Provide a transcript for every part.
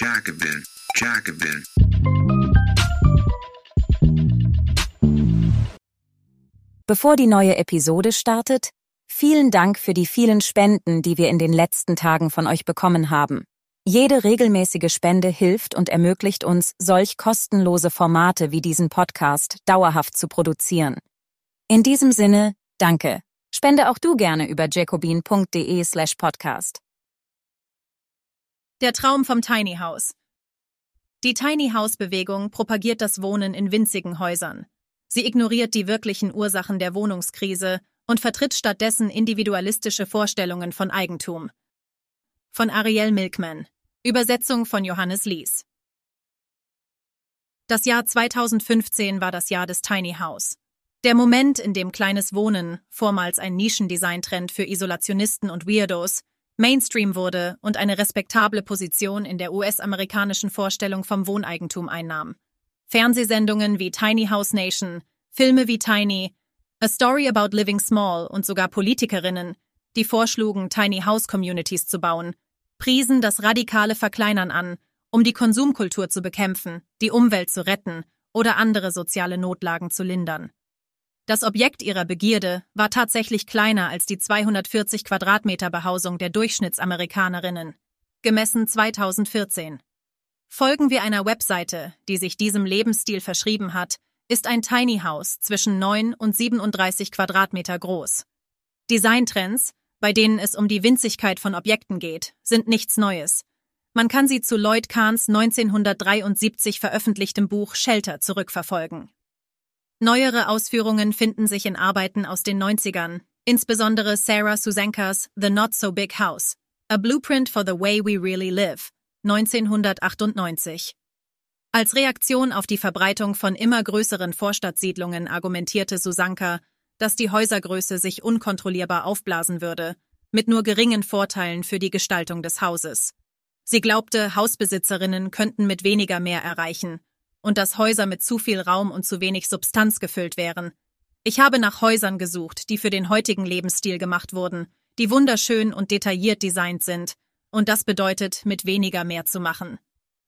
Jacobin, Jacobin. Bevor die neue Episode startet, vielen Dank für die vielen Spenden, die wir in den letzten Tagen von euch bekommen haben. Jede regelmäßige Spende hilft und ermöglicht uns, solch kostenlose Formate wie diesen Podcast dauerhaft zu produzieren. In diesem Sinne, danke. Spende auch du gerne über jacobin.de slash podcast. Der Traum vom Tiny House. Die Tiny House Bewegung propagiert das Wohnen in winzigen Häusern. Sie ignoriert die wirklichen Ursachen der Wohnungskrise und vertritt stattdessen individualistische Vorstellungen von Eigentum. Von Ariel Milkman. Übersetzung von Johannes Lies. Das Jahr 2015 war das Jahr des Tiny House. Der Moment, in dem kleines Wohnen, vormals ein Nischendesign-Trend für Isolationisten und Weirdos, Mainstream wurde und eine respektable Position in der US-amerikanischen Vorstellung vom Wohneigentum einnahm. Fernsehsendungen wie Tiny House Nation, Filme wie Tiny, A Story About Living Small und sogar Politikerinnen, die vorschlugen, Tiny House Communities zu bauen, priesen das radikale Verkleinern an, um die Konsumkultur zu bekämpfen, die Umwelt zu retten oder andere soziale Notlagen zu lindern. Das Objekt ihrer Begierde war tatsächlich kleiner als die 240 Quadratmeter Behausung der Durchschnittsamerikanerinnen, gemessen 2014. Folgen wir einer Webseite, die sich diesem Lebensstil verschrieben hat, ist ein Tiny House zwischen 9 und 37 Quadratmeter groß. Designtrends, bei denen es um die Winzigkeit von Objekten geht, sind nichts Neues. Man kann sie zu Lloyd Kahns 1973 veröffentlichtem Buch Shelter zurückverfolgen. Neuere Ausführungen finden sich in Arbeiten aus den 90ern, insbesondere Sarah Susankas The Not So Big House, A Blueprint for the Way We Really Live, 1998. Als Reaktion auf die Verbreitung von immer größeren Vorstadtsiedlungen argumentierte Susanka, dass die Häusergröße sich unkontrollierbar aufblasen würde, mit nur geringen Vorteilen für die Gestaltung des Hauses. Sie glaubte, Hausbesitzerinnen könnten mit weniger mehr erreichen und dass Häuser mit zu viel Raum und zu wenig Substanz gefüllt wären. Ich habe nach Häusern gesucht, die für den heutigen Lebensstil gemacht wurden, die wunderschön und detailliert designt sind, und das bedeutet, mit weniger mehr zu machen.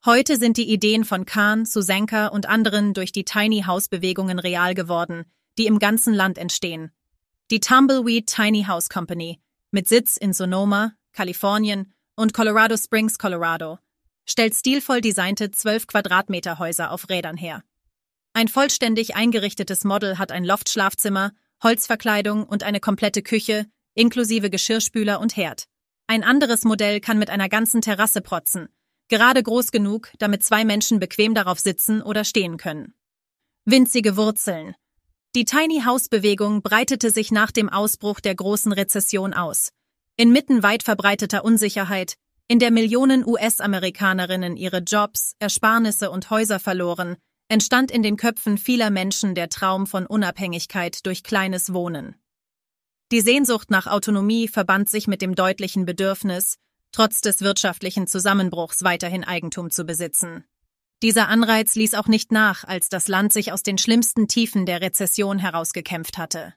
Heute sind die Ideen von Kahn, Susanka und anderen durch die Tiny House Bewegungen real geworden, die im ganzen Land entstehen. Die Tumbleweed Tiny House Company, mit Sitz in Sonoma, Kalifornien und Colorado Springs, Colorado, stellt stilvoll designte 12 Quadratmeter Häuser auf Rädern her. Ein vollständig eingerichtetes Model hat ein Loftschlafzimmer, Holzverkleidung und eine komplette Küche, inklusive Geschirrspüler und Herd. Ein anderes Modell kann mit einer ganzen Terrasse protzen, gerade groß genug, damit zwei Menschen bequem darauf sitzen oder stehen können. Winzige Wurzeln. Die Tiny House Bewegung breitete sich nach dem Ausbruch der großen Rezession aus. Inmitten weit verbreiteter Unsicherheit, in der Millionen US-Amerikanerinnen ihre Jobs, Ersparnisse und Häuser verloren, entstand in den Köpfen vieler Menschen der Traum von Unabhängigkeit durch kleines Wohnen. Die Sehnsucht nach Autonomie verband sich mit dem deutlichen Bedürfnis, trotz des wirtschaftlichen Zusammenbruchs weiterhin Eigentum zu besitzen. Dieser Anreiz ließ auch nicht nach, als das Land sich aus den schlimmsten Tiefen der Rezession herausgekämpft hatte.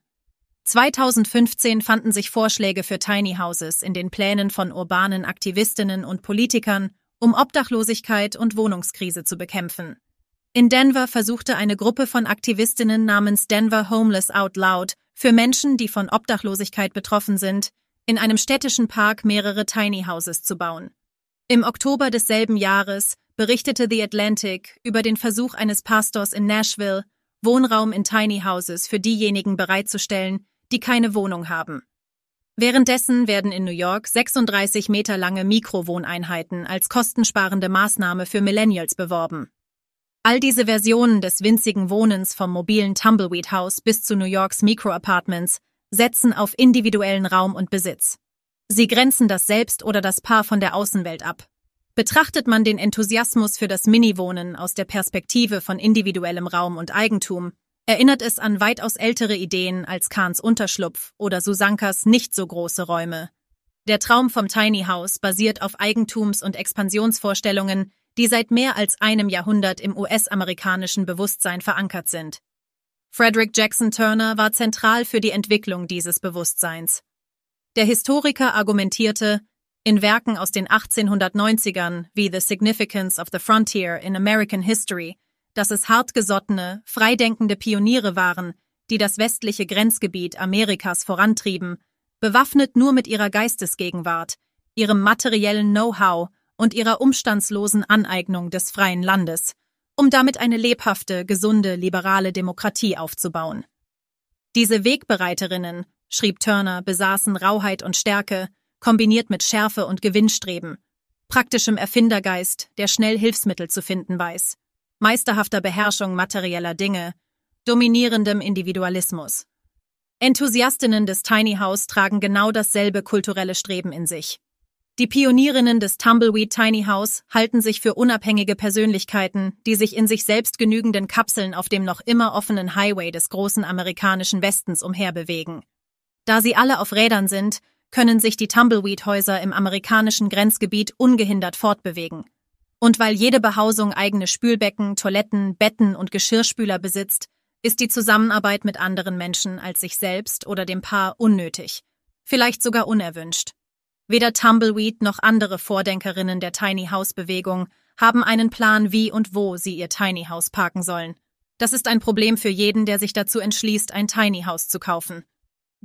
2015 fanden sich Vorschläge für Tiny Houses in den Plänen von urbanen Aktivistinnen und Politikern, um Obdachlosigkeit und Wohnungskrise zu bekämpfen. In Denver versuchte eine Gruppe von Aktivistinnen namens Denver Homeless Out Loud für Menschen, die von Obdachlosigkeit betroffen sind, in einem städtischen Park mehrere Tiny Houses zu bauen. Im Oktober desselben Jahres berichtete The Atlantic über den Versuch eines Pastors in Nashville, Wohnraum in Tiny Houses für diejenigen bereitzustellen, die keine Wohnung haben. Währenddessen werden in New York 36 Meter lange Mikrowohneinheiten als kostensparende Maßnahme für Millennials beworben. All diese Versionen des winzigen Wohnens vom mobilen Tumbleweed House bis zu New Yorks Mikroapartments setzen auf individuellen Raum und Besitz. Sie grenzen das Selbst oder das Paar von der Außenwelt ab. Betrachtet man den Enthusiasmus für das Mini-Wohnen aus der Perspektive von individuellem Raum und Eigentum, erinnert es an weitaus ältere Ideen als Kahns Unterschlupf oder Susankas nicht so große Räume. Der Traum vom Tiny House basiert auf Eigentums- und Expansionsvorstellungen, die seit mehr als einem Jahrhundert im US-amerikanischen Bewusstsein verankert sind. Frederick Jackson Turner war zentral für die Entwicklung dieses Bewusstseins. Der Historiker argumentierte, In Werken aus den 1890ern wie The Significance of the Frontier in American History, dass es hartgesottene, freidenkende Pioniere waren, die das westliche Grenzgebiet Amerikas vorantrieben, bewaffnet nur mit ihrer Geistesgegenwart, ihrem materiellen Know-how und ihrer umstandslosen Aneignung des freien Landes, um damit eine lebhafte, gesunde, liberale Demokratie aufzubauen. Diese Wegbereiterinnen, schrieb Turner, besaßen Rauheit und Stärke, kombiniert mit Schärfe und Gewinnstreben, praktischem Erfindergeist, der schnell Hilfsmittel zu finden weiß, meisterhafter Beherrschung materieller Dinge, dominierendem Individualismus. Enthusiastinnen des Tiny House tragen genau dasselbe kulturelle Streben in sich. Die Pionierinnen des Tumbleweed Tiny House halten sich für unabhängige Persönlichkeiten, die sich in sich selbst genügenden Kapseln auf dem noch immer offenen Highway des großen amerikanischen Westens umherbewegen. Da sie alle auf Rädern sind, können sich die Tumbleweed-Häuser im amerikanischen Grenzgebiet ungehindert fortbewegen. Und weil jede Behausung eigene Spülbecken, Toiletten, Betten und Geschirrspüler besitzt, ist die Zusammenarbeit mit anderen Menschen als sich selbst oder dem Paar unnötig, vielleicht sogar unerwünscht. Weder Tumbleweed noch andere Vordenkerinnen der Tiny House Bewegung haben einen Plan, wie und wo sie ihr Tiny House parken sollen. Das ist ein Problem für jeden, der sich dazu entschließt, ein Tiny House zu kaufen.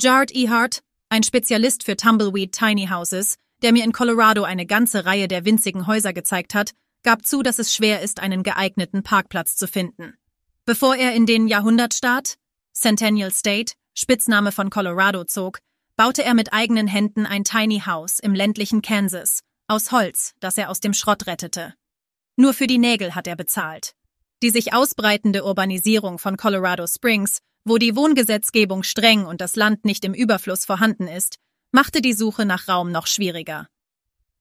Jard Ehart, ein Spezialist für Tumbleweed Tiny Houses, der mir in Colorado eine ganze Reihe der winzigen Häuser gezeigt hat, gab zu, dass es schwer ist, einen geeigneten Parkplatz zu finden. Bevor er in den Jahrhundertstaat, Centennial State, Spitzname von Colorado zog, baute er mit eigenen Händen ein Tiny House im ländlichen Kansas, aus Holz, das er aus dem Schrott rettete. Nur für die Nägel hat er bezahlt. Die sich ausbreitende Urbanisierung von Colorado Springs, wo die Wohngesetzgebung streng und das Land nicht im Überfluss vorhanden ist, machte die Suche nach Raum noch schwieriger.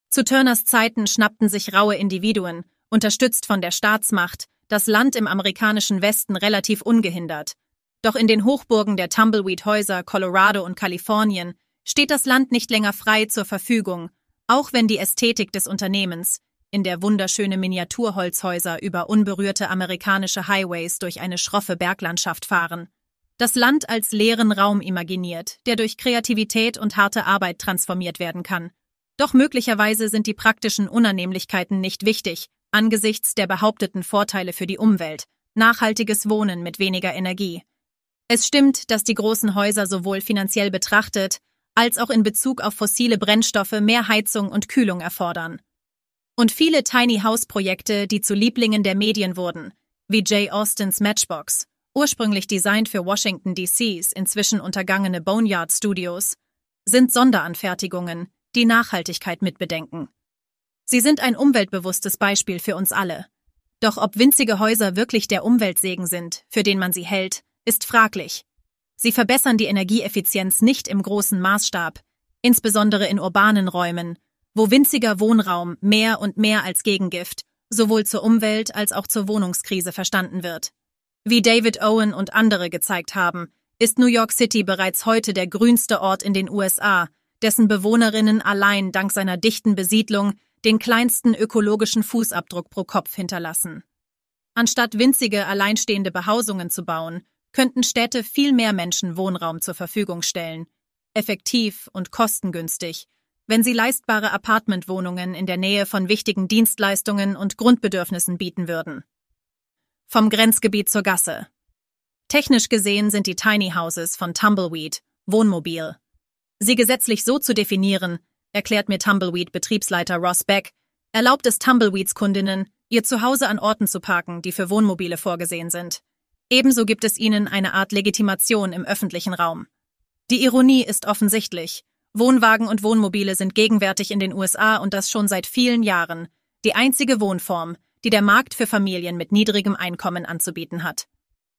Zu Turners Zeiten schnappten sich raue Individuen, unterstützt von der Staatsmacht, das Land im amerikanischen Westen relativ ungehindert, doch in den Hochburgen der Tumbleweed-Häuser Colorado und Kalifornien steht das Land nicht länger frei zur Verfügung, auch wenn die Ästhetik des Unternehmens, in der wunderschöne Miniaturholzhäuser über unberührte amerikanische Highways durch eine schroffe Berglandschaft fahren, das Land als leeren Raum imaginiert, der durch Kreativität und harte Arbeit transformiert werden kann. Doch möglicherweise sind die praktischen Unannehmlichkeiten nicht wichtig, angesichts der behaupteten Vorteile für die Umwelt, nachhaltiges Wohnen mit weniger Energie, es stimmt, dass die großen Häuser sowohl finanziell betrachtet als auch in Bezug auf fossile Brennstoffe mehr Heizung und Kühlung erfordern. Und viele Tiny House Projekte, die zu Lieblingen der Medien wurden, wie Jay Austins Matchbox, ursprünglich designt für Washington DCs, inzwischen untergangene Boneyard Studios, sind Sonderanfertigungen, die Nachhaltigkeit mitbedenken. Sie sind ein umweltbewusstes Beispiel für uns alle. Doch ob winzige Häuser wirklich der Umweltsegen sind, für den man sie hält, ist fraglich. Sie verbessern die Energieeffizienz nicht im großen Maßstab, insbesondere in urbanen Räumen, wo winziger Wohnraum mehr und mehr als Gegengift sowohl zur Umwelt als auch zur Wohnungskrise verstanden wird. Wie David Owen und andere gezeigt haben, ist New York City bereits heute der grünste Ort in den USA, dessen Bewohnerinnen allein dank seiner dichten Besiedlung den kleinsten ökologischen Fußabdruck pro Kopf hinterlassen. Anstatt winzige, alleinstehende Behausungen zu bauen, könnten Städte viel mehr Menschen Wohnraum zur Verfügung stellen, effektiv und kostengünstig, wenn sie leistbare Apartmentwohnungen in der Nähe von wichtigen Dienstleistungen und Grundbedürfnissen bieten würden. Vom Grenzgebiet zur Gasse. Technisch gesehen sind die Tiny Houses von Tumbleweed Wohnmobil. Sie gesetzlich so zu definieren, erklärt mir Tumbleweed Betriebsleiter Ross Beck, erlaubt es Tumbleweeds Kundinnen, ihr Zuhause an Orten zu parken, die für Wohnmobile vorgesehen sind. Ebenso gibt es ihnen eine Art Legitimation im öffentlichen Raum. Die Ironie ist offensichtlich. Wohnwagen und Wohnmobile sind gegenwärtig in den USA und das schon seit vielen Jahren die einzige Wohnform, die der Markt für Familien mit niedrigem Einkommen anzubieten hat.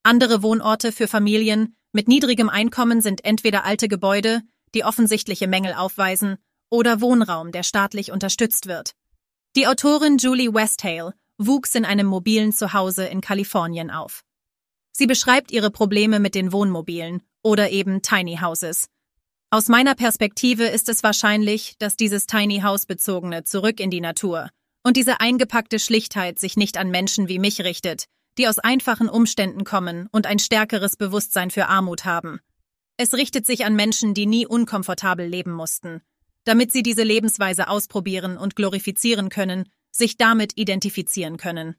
Andere Wohnorte für Familien mit niedrigem Einkommen sind entweder alte Gebäude, die offensichtliche Mängel aufweisen, oder Wohnraum, der staatlich unterstützt wird. Die Autorin Julie Westhale wuchs in einem mobilen Zuhause in Kalifornien auf. Sie beschreibt ihre Probleme mit den Wohnmobilen oder eben Tiny Houses. Aus meiner Perspektive ist es wahrscheinlich, dass dieses Tiny House bezogene zurück in die Natur und diese eingepackte Schlichtheit sich nicht an Menschen wie mich richtet, die aus einfachen Umständen kommen und ein stärkeres Bewusstsein für Armut haben. Es richtet sich an Menschen, die nie unkomfortabel leben mussten. damit sie diese Lebensweise ausprobieren und glorifizieren können, sich damit identifizieren können.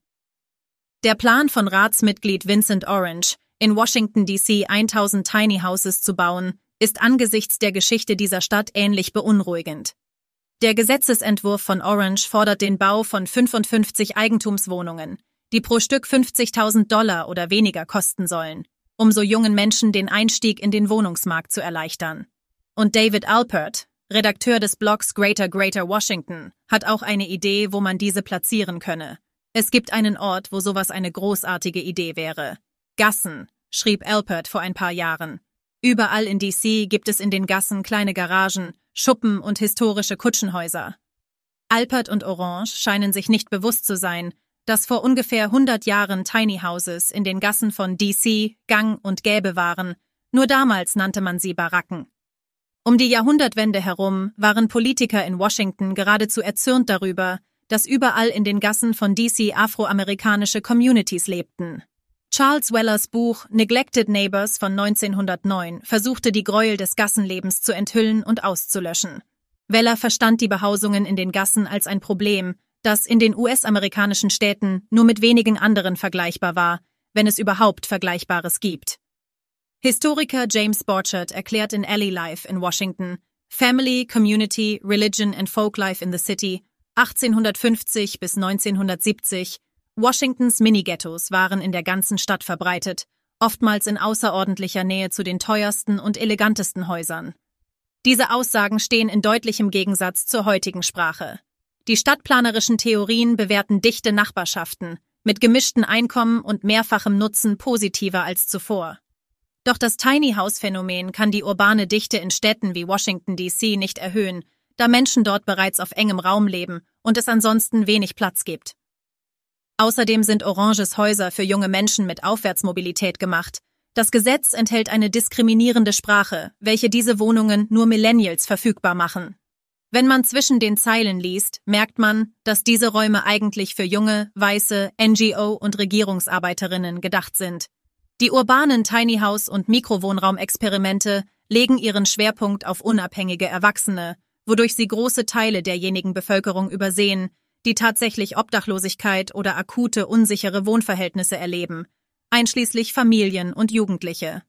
Der Plan von Ratsmitglied Vincent Orange, in Washington DC 1000 Tiny Houses zu bauen, ist angesichts der Geschichte dieser Stadt ähnlich beunruhigend. Der Gesetzesentwurf von Orange fordert den Bau von 55 Eigentumswohnungen, die pro Stück 50.000 Dollar oder weniger kosten sollen, um so jungen Menschen den Einstieg in den Wohnungsmarkt zu erleichtern. Und David Alpert, Redakteur des Blogs Greater Greater Washington, hat auch eine Idee, wo man diese platzieren könne. Es gibt einen Ort, wo sowas eine großartige Idee wäre. Gassen, schrieb Alpert vor ein paar Jahren. Überall in DC gibt es in den Gassen kleine Garagen, Schuppen und historische Kutschenhäuser. Alpert und Orange scheinen sich nicht bewusst zu sein, dass vor ungefähr 100 Jahren Tiny Houses in den Gassen von DC gang und gäbe waren, nur damals nannte man sie Baracken. Um die Jahrhundertwende herum waren Politiker in Washington geradezu erzürnt darüber, dass überall in den Gassen von DC afroamerikanische Communities lebten. Charles Wellers Buch Neglected Neighbors von 1909 versuchte die Gräuel des Gassenlebens zu enthüllen und auszulöschen. Weller verstand die Behausungen in den Gassen als ein Problem, das in den US-amerikanischen Städten nur mit wenigen anderen vergleichbar war, wenn es überhaupt Vergleichbares gibt. Historiker James Borchert erklärt in Alley Life in Washington Family, Community, Religion and Folklife in the City 1850 bis 1970 Washingtons Minighettos waren in der ganzen Stadt verbreitet, oftmals in außerordentlicher Nähe zu den teuersten und elegantesten Häusern. Diese Aussagen stehen in deutlichem Gegensatz zur heutigen Sprache. Die stadtplanerischen Theorien bewerten dichte Nachbarschaften mit gemischten Einkommen und mehrfachem Nutzen positiver als zuvor. Doch das Tiny House Phänomen kann die urbane Dichte in Städten wie Washington DC nicht erhöhen, da Menschen dort bereits auf engem Raum leben und es ansonsten wenig Platz gibt. Außerdem sind Oranges Häuser für junge Menschen mit Aufwärtsmobilität gemacht. Das Gesetz enthält eine diskriminierende Sprache, welche diese Wohnungen nur Millennials verfügbar machen. Wenn man zwischen den Zeilen liest, merkt man, dass diese Räume eigentlich für junge, weiße NGO- und Regierungsarbeiterinnen gedacht sind. Die urbanen Tiny House- und Mikrowohnraumexperimente legen ihren Schwerpunkt auf unabhängige Erwachsene, wodurch sie große Teile derjenigen Bevölkerung übersehen, die tatsächlich Obdachlosigkeit oder akute unsichere Wohnverhältnisse erleben, einschließlich Familien und Jugendliche.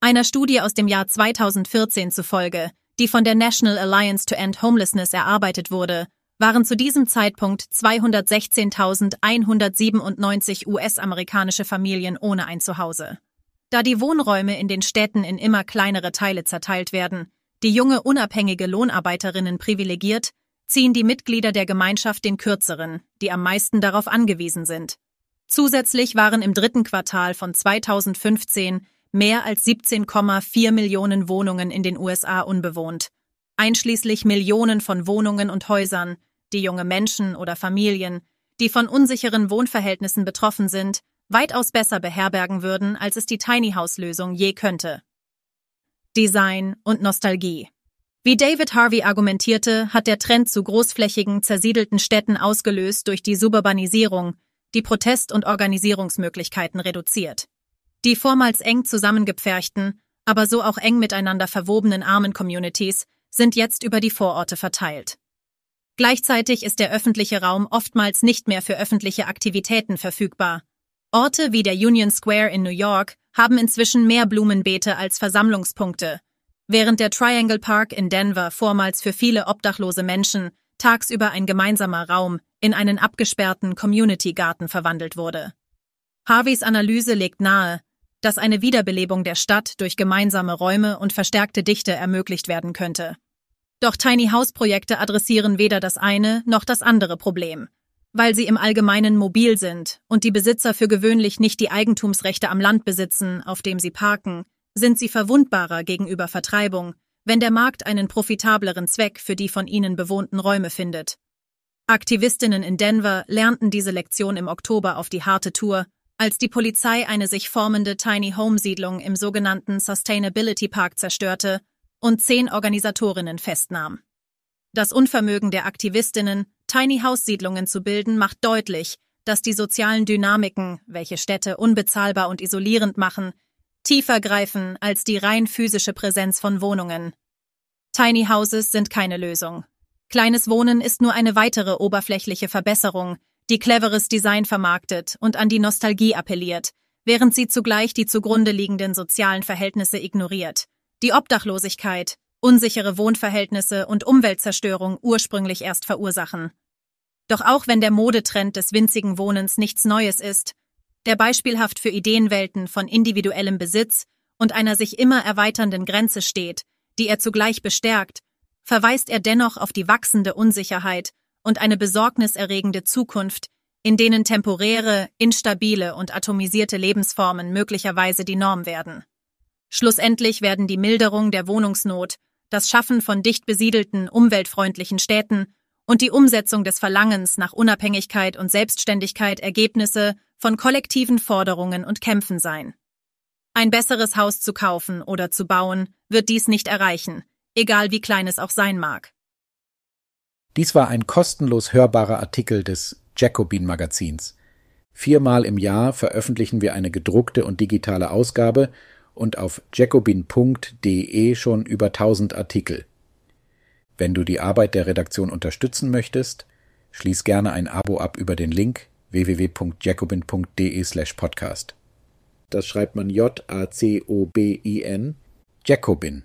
Einer Studie aus dem Jahr 2014 zufolge, die von der National Alliance to End Homelessness erarbeitet wurde, waren zu diesem Zeitpunkt 216.197 US-amerikanische Familien ohne ein Zuhause. Da die Wohnräume in den Städten in immer kleinere Teile zerteilt werden, die junge unabhängige Lohnarbeiterinnen privilegiert, ziehen die Mitglieder der Gemeinschaft den kürzeren, die am meisten darauf angewiesen sind. Zusätzlich waren im dritten Quartal von 2015 mehr als 17,4 Millionen Wohnungen in den USA unbewohnt, einschließlich Millionen von Wohnungen und Häusern, die junge Menschen oder Familien, die von unsicheren Wohnverhältnissen betroffen sind, weitaus besser beherbergen würden, als es die Tiny House Lösung je könnte. Design und Nostalgie wie David Harvey argumentierte, hat der Trend zu großflächigen, zersiedelten Städten ausgelöst durch die Suburbanisierung, die Protest- und Organisierungsmöglichkeiten reduziert. Die vormals eng zusammengepferchten, aber so auch eng miteinander verwobenen armen Communities sind jetzt über die Vororte verteilt. Gleichzeitig ist der öffentliche Raum oftmals nicht mehr für öffentliche Aktivitäten verfügbar. Orte wie der Union Square in New York haben inzwischen mehr Blumenbeete als Versammlungspunkte, Während der Triangle Park in Denver vormals für viele obdachlose Menschen tagsüber ein gemeinsamer Raum in einen abgesperrten Community-Garten verwandelt wurde. Harveys Analyse legt nahe, dass eine Wiederbelebung der Stadt durch gemeinsame Räume und verstärkte Dichte ermöglicht werden könnte. Doch Tiny House Projekte adressieren weder das eine noch das andere Problem. Weil sie im Allgemeinen mobil sind und die Besitzer für gewöhnlich nicht die Eigentumsrechte am Land besitzen, auf dem sie parken, sind sie verwundbarer gegenüber Vertreibung, wenn der Markt einen profitableren Zweck für die von ihnen bewohnten Räume findet. Aktivistinnen in Denver lernten diese Lektion im Oktober auf die harte Tour, als die Polizei eine sich formende Tiny Home Siedlung im sogenannten Sustainability Park zerstörte und zehn Organisatorinnen festnahm. Das Unvermögen der Aktivistinnen, Tiny House Siedlungen zu bilden, macht deutlich, dass die sozialen Dynamiken, welche Städte unbezahlbar und isolierend machen, tiefer greifen als die rein physische Präsenz von Wohnungen. Tiny Houses sind keine Lösung. Kleines Wohnen ist nur eine weitere oberflächliche Verbesserung, die cleveres Design vermarktet und an die Nostalgie appelliert, während sie zugleich die zugrunde liegenden sozialen Verhältnisse ignoriert. Die Obdachlosigkeit, unsichere Wohnverhältnisse und Umweltzerstörung ursprünglich erst verursachen. Doch auch wenn der Modetrend des winzigen Wohnens nichts Neues ist, der beispielhaft für Ideenwelten von individuellem Besitz und einer sich immer erweiternden Grenze steht, die er zugleich bestärkt, verweist er dennoch auf die wachsende Unsicherheit und eine besorgniserregende Zukunft, in denen temporäre, instabile und atomisierte Lebensformen möglicherweise die Norm werden. Schlussendlich werden die Milderung der Wohnungsnot, das Schaffen von dicht besiedelten, umweltfreundlichen Städten und die Umsetzung des Verlangens nach Unabhängigkeit und Selbstständigkeit Ergebnisse von kollektiven Forderungen und Kämpfen sein. Ein besseres Haus zu kaufen oder zu bauen, wird dies nicht erreichen, egal wie klein es auch sein mag. Dies war ein kostenlos hörbarer Artikel des Jacobin Magazins. Viermal im Jahr veröffentlichen wir eine gedruckte und digitale Ausgabe und auf jacobin.de schon über 1000 Artikel. Wenn du die Arbeit der Redaktion unterstützen möchtest, schließ gerne ein Abo ab über den Link www.jacobin.de/podcast. Das schreibt man J-A-C-O-B-I-N, Jacobin.